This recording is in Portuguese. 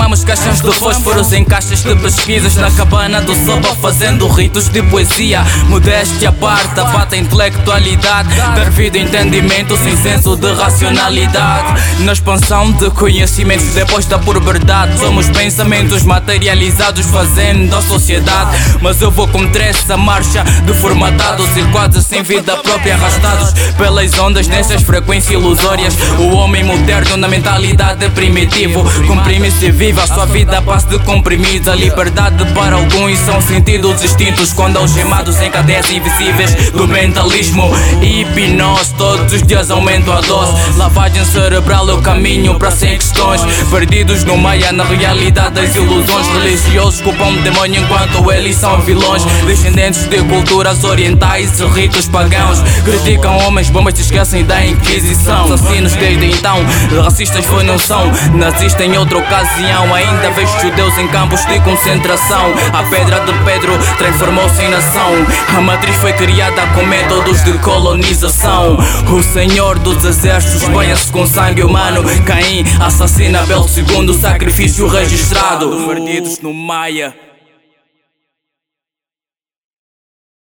Transformamos caixas de fósforos em caixas de pesquisas Na cabana do sopa fazendo ritos de poesia. Modéstia parte, a intelectualidade Perfeito entendimento sem senso de racionalidade. Na expansão de conhecimentos depois da puberdade Somos pensamentos materializados fazendo a sociedade. Mas eu vou contra essa marcha deformatados E quase sem vida própria arrastados Pelas ondas nessas frequências ilusórias. O homem moderno na mentalidade primitivo Comprime se vive a sua vida a passo de comprimidos. A liberdade para alguns são sentidos distintos Quando algemados em cadeias invisíveis do mentalismo e hipnose. Todos os dias aumento a dose. Lavagem cerebral é o caminho para sem questões. Perdidos no maia na realidade das ilusões. Religiosos culpam o demônio enquanto eles são vilões. Descendentes de culturas orientais e ritos pagãos. Criticam homens bombas se esquecem da Inquisição. Assassinos desde então, racistas foi não são. Nazistas em outro caso Ainda vejo judeus em campos de concentração. A pedra de Pedro transformou-se em nação. A matriz foi criada com métodos de colonização. O senhor dos exércitos banha-se com sangue humano. Caim assassina Bel segundo sacrifício registrado. Perdidos no Maia